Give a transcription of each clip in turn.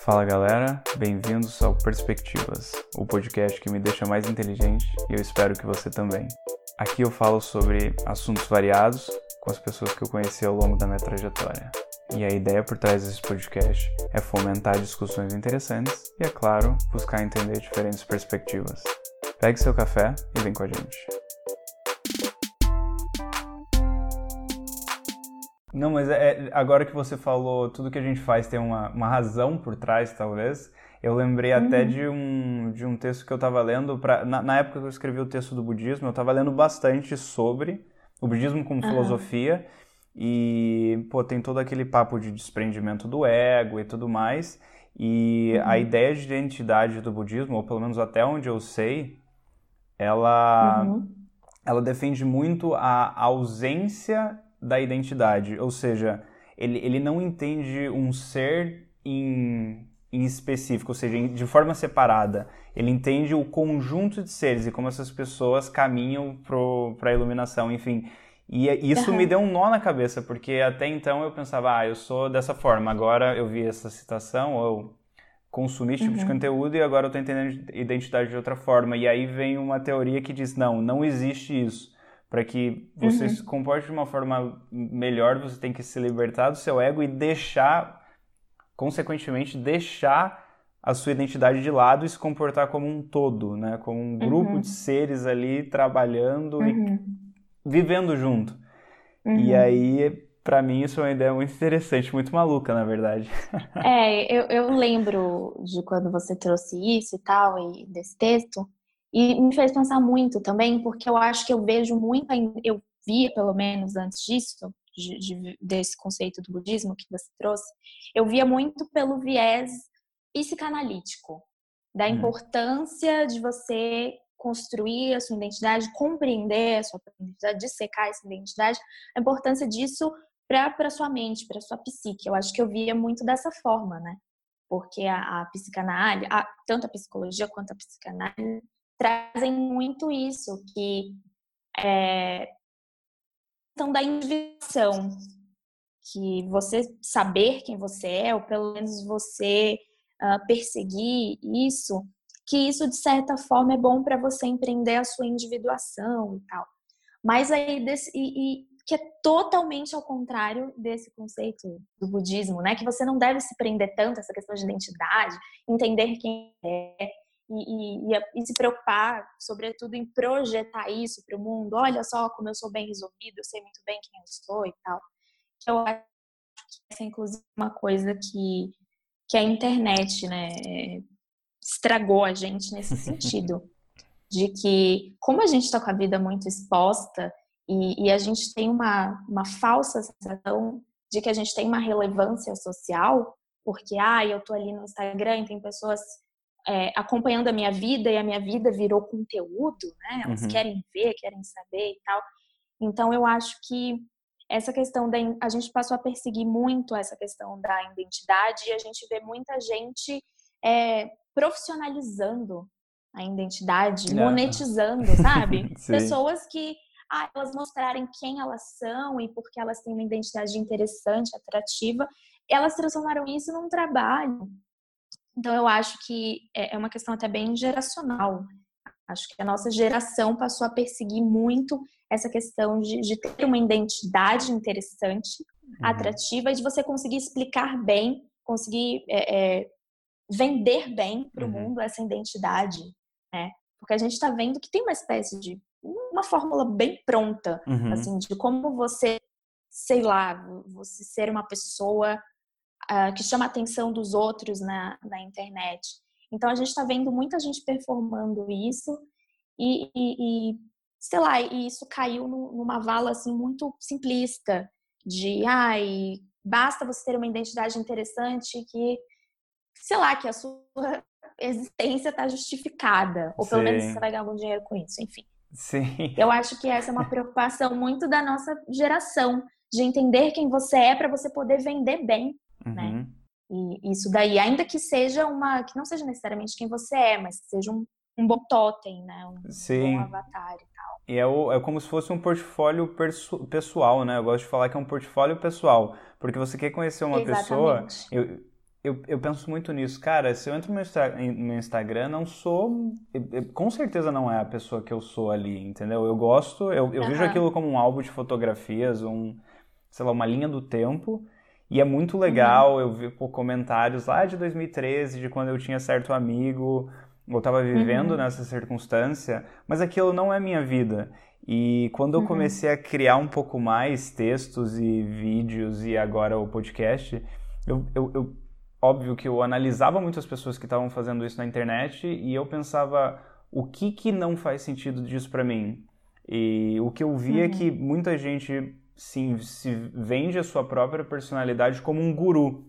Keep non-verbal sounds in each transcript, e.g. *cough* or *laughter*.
Fala galera, bem-vindos ao Perspectivas, o podcast que me deixa mais inteligente e eu espero que você também. Aqui eu falo sobre assuntos variados com as pessoas que eu conheci ao longo da minha trajetória. E a ideia por trás desse podcast é fomentar discussões interessantes e, é claro, buscar entender diferentes perspectivas. Pegue seu café e vem com a gente. Não, mas é, agora que você falou, tudo que a gente faz tem uma, uma razão por trás, talvez. Eu lembrei uhum. até de um, de um texto que eu estava lendo. Pra, na, na, época que eu escrevi o texto do budismo, eu estava lendo bastante sobre o budismo como uhum. filosofia. E, pô, tem todo aquele papo de desprendimento do ego e tudo mais. E uhum. a ideia de identidade do budismo, ou pelo menos até onde eu sei, ela, uhum. ela defende muito a ausência da identidade. Ou seja, ele, ele não entende um ser em, em específico, ou seja, de forma separada. Ele entende o conjunto de seres e como essas pessoas caminham para a iluminação, enfim. E isso uhum. me deu um nó na cabeça, porque até então eu pensava, ah, eu sou dessa forma, agora eu vi essa citação, ou eu consumi esse tipo uhum. de conteúdo e agora eu estou entendendo identidade de outra forma. E aí vem uma teoria que diz, não, não existe isso para que você uhum. se comporte de uma forma melhor, você tem que se libertar do seu ego e deixar, consequentemente, deixar a sua identidade de lado e se comportar como um todo, né? Como um grupo uhum. de seres ali trabalhando uhum. e vivendo junto. E uhum. aí, para mim, isso é uma ideia muito interessante, muito maluca, na verdade. É, eu, eu lembro de quando você trouxe isso e tal, e desse texto, e me fez pensar muito também, porque eu acho que eu vejo muito, eu via pelo menos antes disso, de, de, desse conceito do budismo que você trouxe, eu via muito pelo viés psicanalítico, da uhum. importância de você construir a sua identidade, compreender a sua identidade, dissecar essa identidade, a importância disso para sua mente, para sua psique. Eu acho que eu via muito dessa forma, né? Porque a, a psicanálise, a, tanto a psicologia quanto a psicanálise, trazem muito isso, que é da individuação, que você saber quem você é, ou pelo menos você uh, perseguir isso, que isso de certa forma é bom para você empreender a sua individuação e tal. Mas aí desse, e, e, que é totalmente ao contrário desse conceito do budismo, né? Que você não deve se prender tanto a essa questão de identidade, entender quem é, e, e, e, se preocupar, sobretudo, em projetar isso para o mundo. Olha só como eu sou bem resolvido, eu sei muito bem quem eu sou e tal. Eu acho que essa é, inclusive, uma coisa que, que a internet né, estragou a gente nesse *laughs* sentido. de que, como a gente está com a vida muito exposta e, e a gente tem uma, uma falsa sensação de que a gente tem uma relevância social, porque, ah, eu tô ali no Instagram e tem pessoas é, acompanhando a minha vida e a minha vida virou conteúdo, né? Elas uhum. querem ver, querem saber e tal. Então eu acho que essa questão da a gente passou a perseguir muito essa questão da identidade e a gente vê muita gente é, profissionalizando a identidade, monetizando, sabe? *laughs* Pessoas que ah, elas mostrarem quem elas são e porque elas têm uma identidade interessante, atrativa, elas transformaram isso num trabalho, então, eu acho que é, é uma questão até bem geracional. Acho que a nossa geração passou a perseguir muito essa questão de, de ter uma identidade interessante, uhum. atrativa, e de você conseguir explicar bem, conseguir é, é, vender bem para o uhum. mundo essa identidade, né? Porque a gente está vendo que tem uma espécie de uma fórmula bem pronta, uhum. assim, de como você, sei lá, você ser uma pessoa uh, que chama a atenção dos outros na, na internet. Então a gente está vendo muita gente performando isso e, e, e, sei lá, e isso caiu numa vala assim muito simplista de ai, basta você ter uma identidade interessante que, sei lá, que a sua *laughs* existência está justificada, ou pelo Sim. menos você vai ganhar algum dinheiro com isso, enfim. Sim. Eu acho que essa é uma preocupação muito da nossa geração, de entender quem você é para você poder vender bem? Uhum. Né? E isso daí, ainda que seja uma, que não seja necessariamente quem você é, mas que seja um, um bom totem, né? Um Sim. bom avatar e tal. E é, o, é como se fosse um portfólio pessoal, né? Eu gosto de falar que é um portfólio pessoal, porque você quer conhecer uma Exatamente. pessoa. Eu, eu, eu penso muito nisso. Cara, se eu entro no meu, no Instagram, não sou. com certeza não é a pessoa que eu sou ali, entendeu? Eu gosto, eu, eu uhum. vejo aquilo como um álbum de fotografias, um, sei lá, uma linha do tempo. E é muito legal, uhum. eu vi por comentários lá de 2013, de quando eu tinha certo amigo, eu estava vivendo uhum. nessa circunstância, mas aquilo não é minha vida. E quando eu uhum. comecei a criar um pouco mais textos e vídeos e agora o podcast, eu, eu, eu óbvio que eu analisava muitas pessoas que estavam fazendo isso na internet e eu pensava o que que não faz sentido disso para mim. E o que eu via uhum. é que uhum. muita gente sim, se vende a sua própria personalidade como um guru.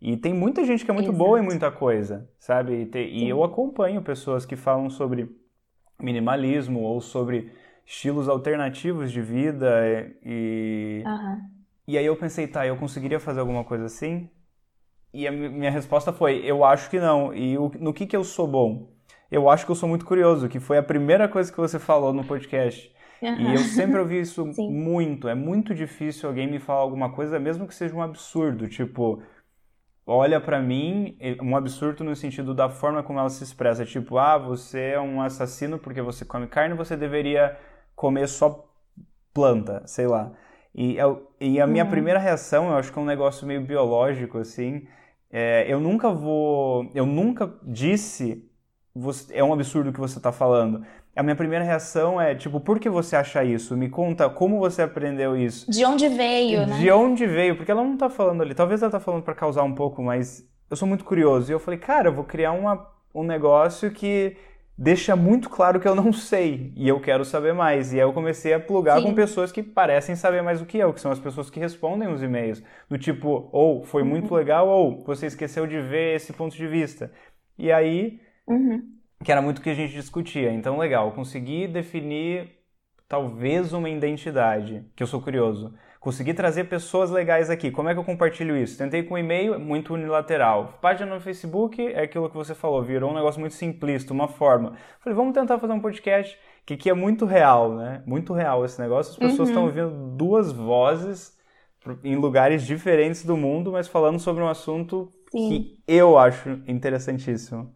E tem muita gente que é muito Exato. boa em muita coisa, sabe? E, te, e eu acompanho pessoas que falam sobre minimalismo ou sobre estilos alternativos de vida e... Uhum. E aí eu pensei, tá, eu conseguiria fazer alguma coisa assim? E a minha resposta foi, eu acho que não. E o, no que que eu sou bom? Eu acho que eu sou muito curioso, que foi a primeira coisa que você falou no podcast. Uhum. E eu sempre ouvi isso *laughs* muito. É muito difícil alguém me falar alguma coisa, mesmo que seja um absurdo. Tipo, olha para mim, um absurdo no sentido da forma como ela se expressa. Tipo, ah, você é um assassino porque você come carne, você deveria comer só planta, sei lá. E, eu, e a minha uhum. primeira reação, eu acho que é um negócio meio biológico, assim, é, eu nunca vou. Eu nunca disse. Você, é um absurdo o que você está falando. A minha primeira reação é, tipo, por que você acha isso? Me conta como você aprendeu isso. De onde veio, né? De onde veio, porque ela não está falando ali. Talvez ela está falando para causar um pouco, mas eu sou muito curioso. E eu falei, cara, eu vou criar uma, um negócio que deixa muito claro que eu não sei e eu quero saber mais. E aí eu comecei a plugar Sim. com pessoas que parecem saber mais do que eu, que são as pessoas que respondem os e-mails. Do tipo, ou foi muito uhum. legal, ou você esqueceu de ver esse ponto de vista. E aí, uhum. que era muito o que a gente discutia. Então, legal, consegui definir talvez uma identidade, que eu sou curioso. Consegui trazer pessoas legais aqui. Como é que eu compartilho isso? Tentei com e-mail, muito unilateral. Página no Facebook é aquilo que você falou, virou um negócio muito simplista, uma forma. Falei, vamos tentar fazer um podcast que aqui é muito real, né? Muito real esse negócio. As pessoas estão uhum. ouvindo duas vozes em lugares diferentes do mundo, mas falando sobre um assunto sim. que eu acho interessantíssimo.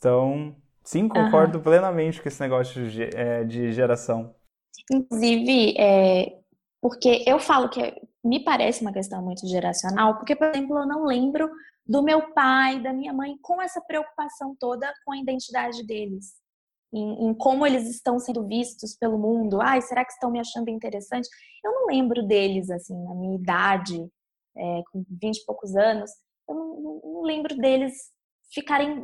Então, sim, concordo uhum. plenamente com esse negócio de, é, de geração. Inclusive, é, porque eu falo que me parece uma questão muito geracional, porque, por exemplo, eu não lembro do meu pai, da minha mãe, com essa preocupação toda com a identidade deles. Em, em, como eles estão sendo vistos pelo mundo. Ai, será que estão me achando interessante? Eu não lembro deles, assim, na minha idade, é, com 20 e poucos anos, eu não, não, não lembro deles ficarem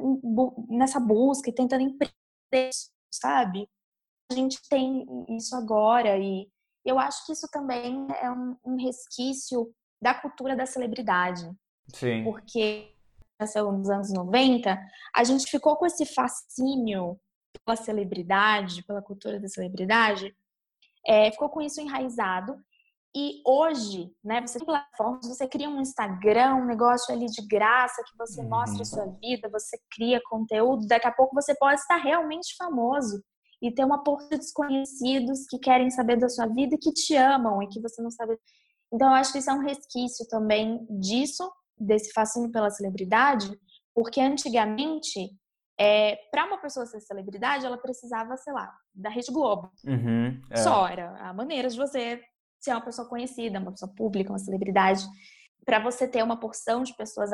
nessa busca e tentando empreender, sabe? A gente tem isso agora e eu acho que isso também é um, um resquício da cultura da celebridade. Sim. Porque nos anos 90, a gente ficou com esse fascínio pela celebridade, pela cultura da celebridade, é, ficou com isso enraizado. E hoje, né, você tem plataformas, você cria um Instagram, um negócio ali de graça que você uhum. mostra a sua vida, você cria conteúdo, daqui a pouco você pode estar realmente famoso e ter uma porta de desconhecidos que querem saber da sua vida e que te amam e que você não sabe. Então, eu acho que isso é um resquício também disso, desse fascínio pela celebridade, porque antigamente, é, para uma pessoa ser celebridade, ela precisava, sei lá, da Rede Globo. Uhum, é. Só era a maneira de você ser uma pessoa conhecida, uma pessoa pública, uma celebridade. Para você ter uma porção de pessoas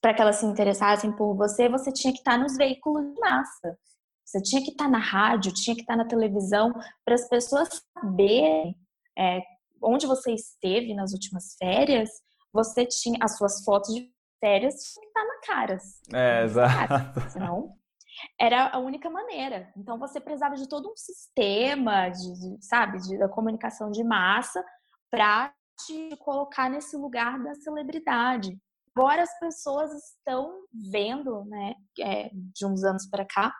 para que elas se interessassem por você, você tinha que estar nos veículos de massa. Você tinha que estar tá na rádio, tinha que estar tá na televisão para as pessoas saberem é, onde você esteve nas últimas férias. Você tinha as suas fotos de férias tinha que estar tá na caras. É, exato. Senão, era a única maneira. Então você precisava de todo um sistema de, de sabe, de, da comunicação de massa para te colocar nesse lugar da celebridade. Agora as pessoas estão vendo, né, é, de uns anos para cá,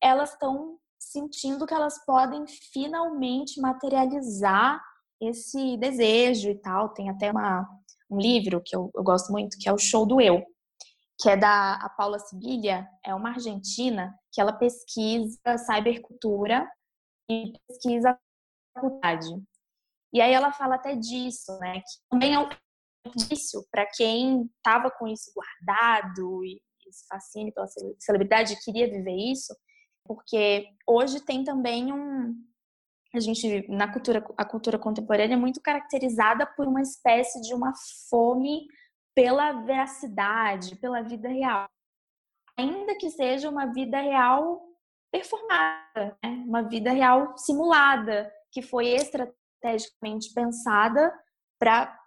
elas estão sentindo que elas podem finalmente materializar esse desejo e tal. Tem até uma, um livro que eu, eu gosto muito, que é o Show do Eu, que é da a Paula Sibilia, é uma argentina que ela pesquisa cybercultura e pesquisa faculdade. E aí ela fala até disso, né? Que também é isso para quem estava com isso guardado e esse fascínio pela celebridade queria viver isso, porque hoje tem também um a gente na cultura a cultura contemporânea é muito caracterizada por uma espécie de uma fome pela veracidade, pela vida real. Ainda que seja uma vida real performada, né? uma vida real simulada, que foi estrategicamente pensada para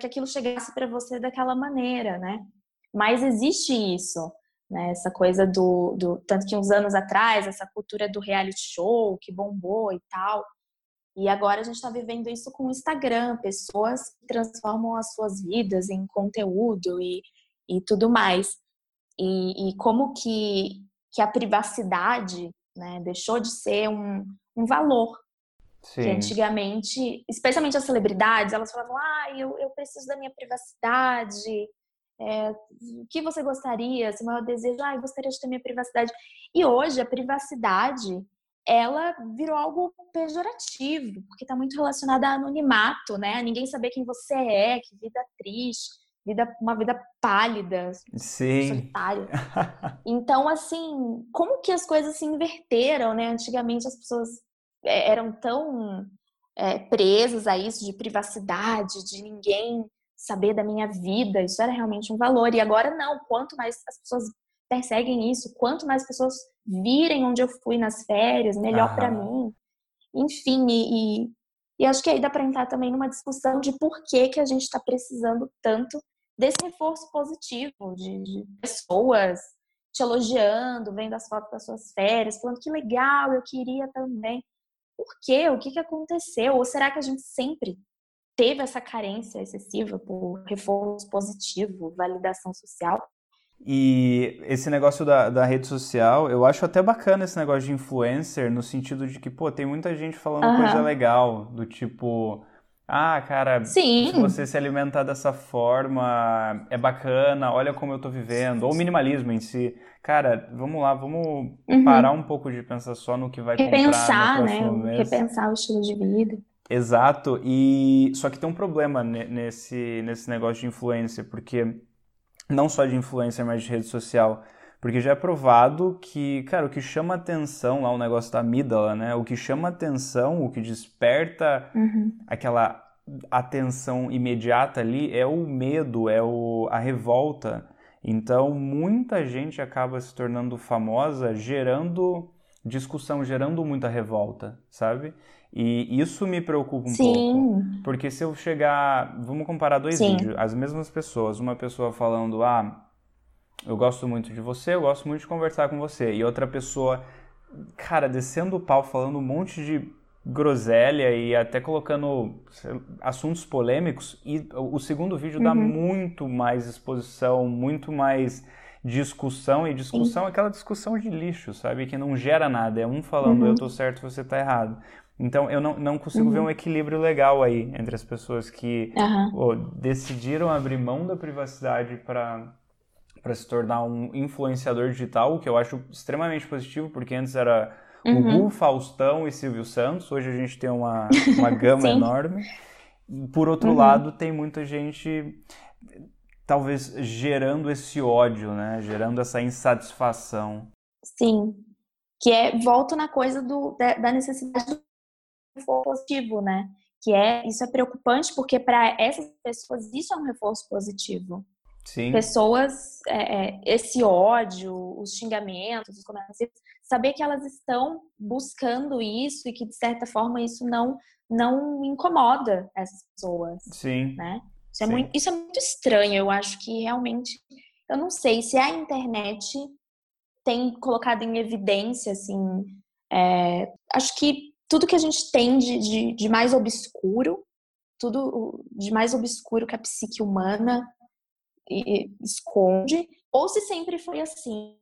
que aquilo chegasse para você daquela maneira, né? Mas existe isso, né? Essa coisa do, do tanto que uns anos atrás essa cultura do reality show que bombou e tal. E agora a gente está vivendo isso com o Instagram, pessoas que transformam as suas vidas em conteúdo e, e tudo mais. E, e como que, que a privacidade né, deixou de ser um, um valor. Sim. Que antigamente, especialmente as celebridades, elas falavam: ah, eu, eu preciso da minha privacidade, é, o que você gostaria, seu maior desejo, ah, eu gostaria de ter minha privacidade. E hoje a privacidade ela virou algo pejorativo, porque está muito relacionada a anonimato, né? A ninguém saber quem você é, que vida triste, vida, uma vida pálida, Sim. solitária. *laughs* Então, assim, como que as coisas se inverteram, né? Antigamente as pessoas é, eram tão é, presas a isso de privacidade, de ninguém saber da minha vida, isso era realmente um valor. E agora não, quanto mais as pessoas perseguem isso, quanto mais pessoas virem onde eu fui nas férias, melhor para mim. Enfim, e, e, e, acho que aí dá para entrar também numa discussão de por que, que a gente está precisando tanto desse reforço positivo, de, de, pessoas te elogiando, vendo as fotos das suas férias, falando que legal, eu queria também. Por quê? O que, que aconteceu? Ou será que a gente sempre teve essa carência excessiva por reforço positivo, validação social? E esse negócio da, da rede social, eu acho até bacana esse negócio de influencer, no sentido de que, pô, tem muita gente falando uhum. coisa legal, do tipo, ah, cara, Sim. se você se alimentar dessa forma, é bacana, olha como eu tô vivendo. Ou minimalismo em si. Cara, vamos lá, vamos uhum. parar um pouco de pensar só no que vai Repensar, comprar no próximo né? mês. Repensar o estilo de vida. Exato, e só que tem um problema nesse, nesse negócio de influência, porque não só de influencer, mas de rede social. Porque já é provado que, cara, o que chama atenção lá, o negócio da amígdala, né? O que chama atenção, o que desperta uhum. aquela atenção imediata ali é o medo, é o, a revolta. Então, muita gente acaba se tornando famosa gerando discussão, gerando muita revolta, sabe? E isso me preocupa um Sim. pouco. Porque se eu chegar. Vamos comparar dois Sim. vídeos, as mesmas pessoas. Uma pessoa falando, ah, eu gosto muito de você, eu gosto muito de conversar com você. E outra pessoa, cara, descendo o pau, falando um monte de groselha e até colocando assuntos polêmicos. E o segundo vídeo uhum. dá muito mais exposição, muito mais discussão. E discussão é aquela discussão de lixo, sabe? Que não gera nada. É um falando, uhum. eu tô certo, você tá errado. Então eu não, não consigo uhum. ver um equilíbrio legal aí entre as pessoas que uhum. oh, decidiram abrir mão da privacidade para para se tornar um influenciador digital, o que eu acho extremamente positivo, porque antes era uhum. o Gu, Faustão e Silvio Santos, hoje a gente tem uma, uma gama *laughs* enorme. Por outro uhum. lado, tem muita gente talvez gerando esse ódio, né? Gerando essa insatisfação. Sim. Que é, volto na coisa do, da, da necessidade reforço positivo, né? Que é isso é preocupante porque para essas pessoas isso é um reforço positivo. Sim. Pessoas, é, é, esse ódio, os xingamentos, os comentários, saber que elas estão buscando isso e que de certa forma isso não não incomoda essas pessoas. Sim. Né? Isso, É muito, isso é muito estranho. Eu acho que realmente, eu não sei se a internet tem colocado em evidência, assim, é, acho que tudo que a gente tem de, de, de, mais obscuro, tudo de mais obscuro que a psique humana esconde, ou se sempre foi assim.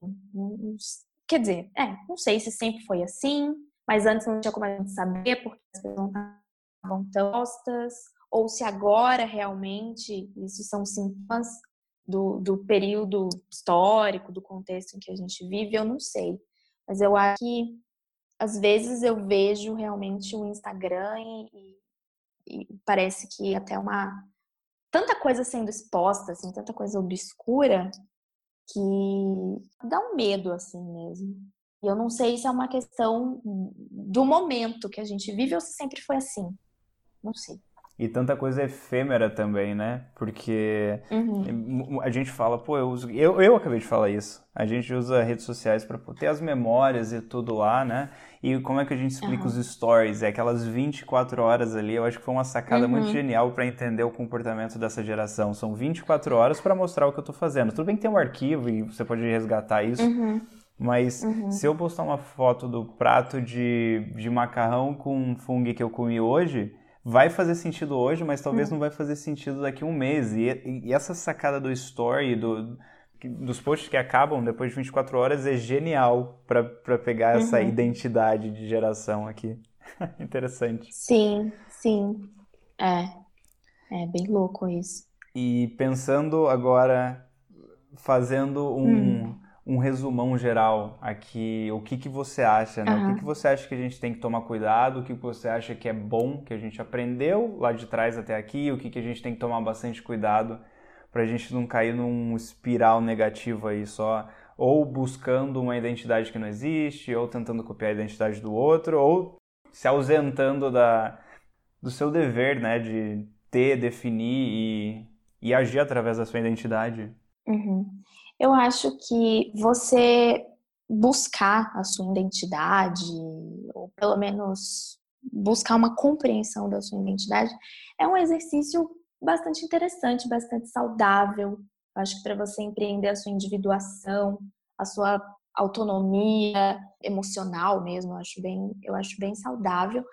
Quer dizer, é, não sei se sempre foi assim, mas antes não tinha como a gente saber porque as pessoas não estavam tão postas, ou se agora realmente isso são sintomas do, do período histórico, do contexto em que a gente vive, eu não sei. Mas eu acho que às vezes eu vejo realmente o Instagram e, e, parece que até uma tanta coisa sendo exposta, assim, tanta coisa obscura, que dá um medo, assim mesmo. E eu não sei se é uma questão do momento que a gente vive ou se sempre foi assim. Não sei. E tanta coisa efêmera também, né? Porque uhum. a gente fala, pô, eu uso. Eu, eu acabei de falar isso. A gente usa redes sociais para ter as memórias e tudo lá, né? E como é que a gente explica uhum. os stories? É aquelas 24 horas ali. Eu acho que foi uma sacada uhum. muito genial para entender o comportamento dessa geração. São 24 horas para mostrar o que eu tô fazendo. Tudo bem que tem um arquivo e você pode resgatar isso. Uhum. Mas uhum. se eu postar uma foto do prato de, de macarrão com fungo que eu comi hoje vai fazer sentido hoje, mas talvez hum. não vai fazer sentido daqui a um mês. E, e essa sacada do story, do, dos posts que acabam depois de 24 horas, é genial para pegar essa uhum. identidade de geração aqui. *laughs* Interessante. Sim, sim. É. É bem louco isso. E pensando agora, fazendo um. Hum um resumão geral aqui, o que, que você acha, né? Uhum. O que, que você acha que a gente tem que tomar cuidado, o que, que você acha que é bom, que a gente aprendeu lá de trás até aqui, o que, que a gente tem que tomar bastante cuidado para a gente não cair num espiral negativo aí só, ou buscando uma identidade que não existe, ou tentando copiar a identidade do outro, ou se ausentando da, do seu dever, né, de ter, definir e, e agir através da sua identidade. Uhum. Eu acho que você buscar a sua identidade, ou pelo menos buscar uma compreensão da sua identidade, é um exercício bastante interessante, bastante saudável. Eu acho que para você empreender a sua individuação, a sua autonomia emocional mesmo, eu acho bem, eu acho bem saudável.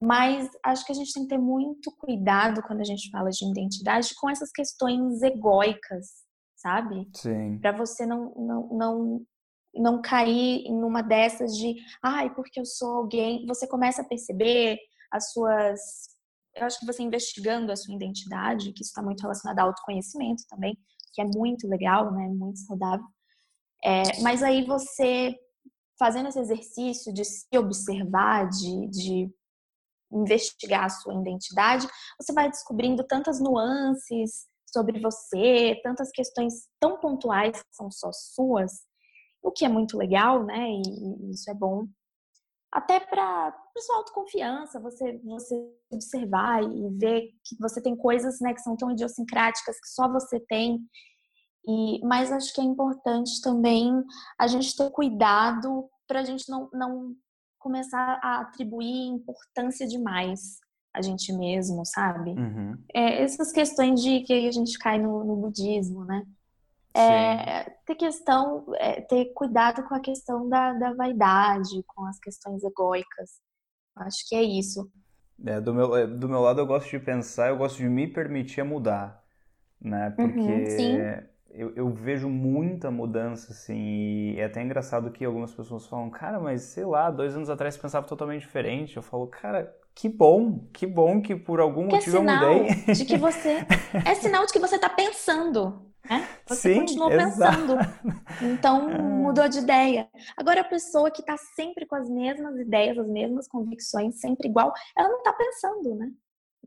Mas acho que a gente tem que ter muito cuidado quando a gente fala de identidade com essas questões egóicas sabe? Sim. Para você não, não, não, não cair em uma dessas de, ai, porque eu sou alguém. Você começa a perceber as suas. Eu acho que você investigando a sua identidade, que isso está muito relacionado ao autoconhecimento também, que é muito legal, né? Muito saudável. É, mas aí você fazendo esse exercício de se observar, de, de investigar a sua identidade, você vai descobrindo tantas nuances, sobre você, tantas questões tão pontuais que são só suas, o que é muito legal, né? E, isso é bom. Até para sua autoconfiança, você, você observar e ver que você tem coisas né, que são tão idiosincráticas que só você tem. E, mas acho que é importante também a gente ter cuidado para a gente não, não começar a atribuir importância demais a gente mesmo, sabe? Uhum. É, essas questões de que a gente cai no, no budismo, né? É, ter questão, é, ter cuidado com a questão da, da vaidade, com as questões egóicas. Acho que é isso. É, do, meu, é, do meu lado, eu gosto de pensar, eu gosto de me permitir mudar, né? Uhum, Porque uhum, eu, eu, vejo muita mudança, assim, e é até engraçado que algumas pessoas falam, cara, mas sei lá, dois anos atrás pensava totalmente diferente. Eu falo, cara, que bom, que bom que por algum que é motivo é eu mudei. De que você *laughs* é sinal de que você está pensando, né? Você Sim, continua pensando. Então *laughs* é. mudou de ideia. Agora a pessoa que está sempre com as mesmas ideias, as mesmas convicções, sempre igual, ela não está pensando, né?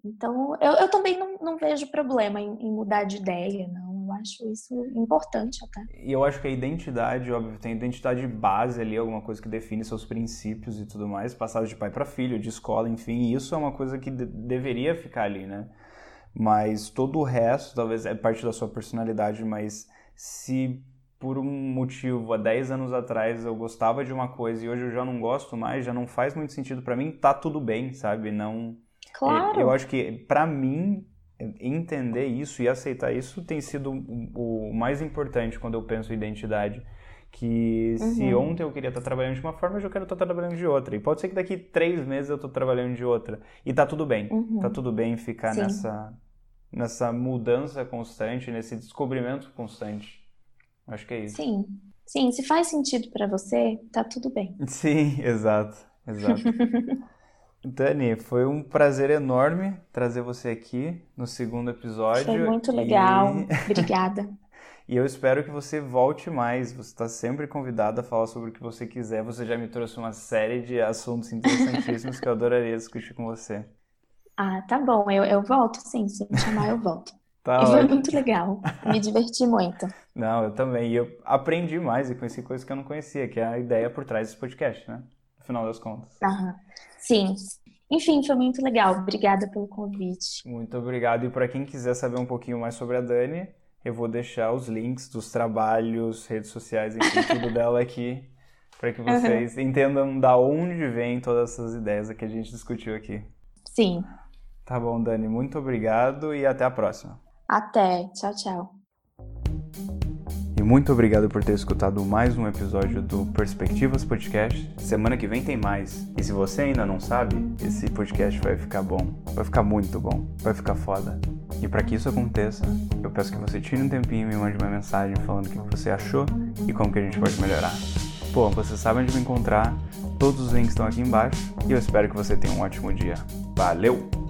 Então eu, eu também não, não vejo problema em, em mudar de ideia, não eu acho isso importante até. E eu acho que a identidade, óbvio, tem identidade base ali, alguma coisa que define seus princípios e tudo mais, passado de pai para filho, de escola, enfim, isso é uma coisa que de deveria ficar ali, né? Mas todo o resto, talvez, é parte da sua personalidade, mas se por um motivo há 10 anos atrás eu gostava de uma coisa e hoje eu já não gosto mais, já não faz muito sentido para mim, tá tudo bem, sabe? Não Claro. Eu acho que para mim entender isso e aceitar isso tem sido o mais importante quando eu penso em identidade. Que uhum. se ontem eu queria estar trabalhando de uma forma, hoje eu quero estar trabalhando de outra. E pode ser que daqui três meses eu estou trabalhando de outra. E tá tudo bem. Uhum. Tá tudo bem ficar nessa, nessa mudança constante, nesse descobrimento constante. Acho que é isso. Sim. Sim, se faz sentido para você, tá tudo bem. *laughs* Sim, exato. Exato. *laughs* Dani, foi um prazer enorme trazer você aqui no segundo episódio. Foi muito legal. E... *laughs* Obrigada. e eu espero que você volte mais. Você está sempre convidada a falar sobre o que você quiser. Você já me trouxe uma série de assuntos interessantíssimos que eu adoraria discutir com você. Ah, tá bom. Eu, eu volto, sim. Se me chamar, eu volto. *laughs* Tá foi muito legal. Me diverti muito. Não, eu também. E eu aprendi mais e conheci coisas que eu não conhecia, que é a ideia por trás desse podcast, né? Final das contas. Aham. Sim. Enfim, foi muito legal. Obrigada pelo convite. Muito obrigado. E para quem quiser saber um pouquinho mais sobre a Dani, eu vou deixar os links dos trabalhos, redes sociais, enfim, *laughs* tudo dela aqui, para que vocês uhum. entendam da onde vem todas essas ideias que a gente discutiu aqui. Sim. Tá bom, Dani. Muito obrigado e até a próxima. Até. Tchau, tchau. Muito obrigado por ter escutado mais um episódio do Perspectivas Podcast. Semana que vem tem mais. E se você ainda não sabe, esse podcast vai ficar bom. Vai ficar muito bom. Vai ficar foda. E para que isso aconteça, eu peço que você tire um tempinho e me mande uma mensagem falando o que você achou e como que a gente pode melhorar. Pô, você sabe onde me encontrar, todos os links estão aqui embaixo e eu espero que você tenha um ótimo dia. Valeu!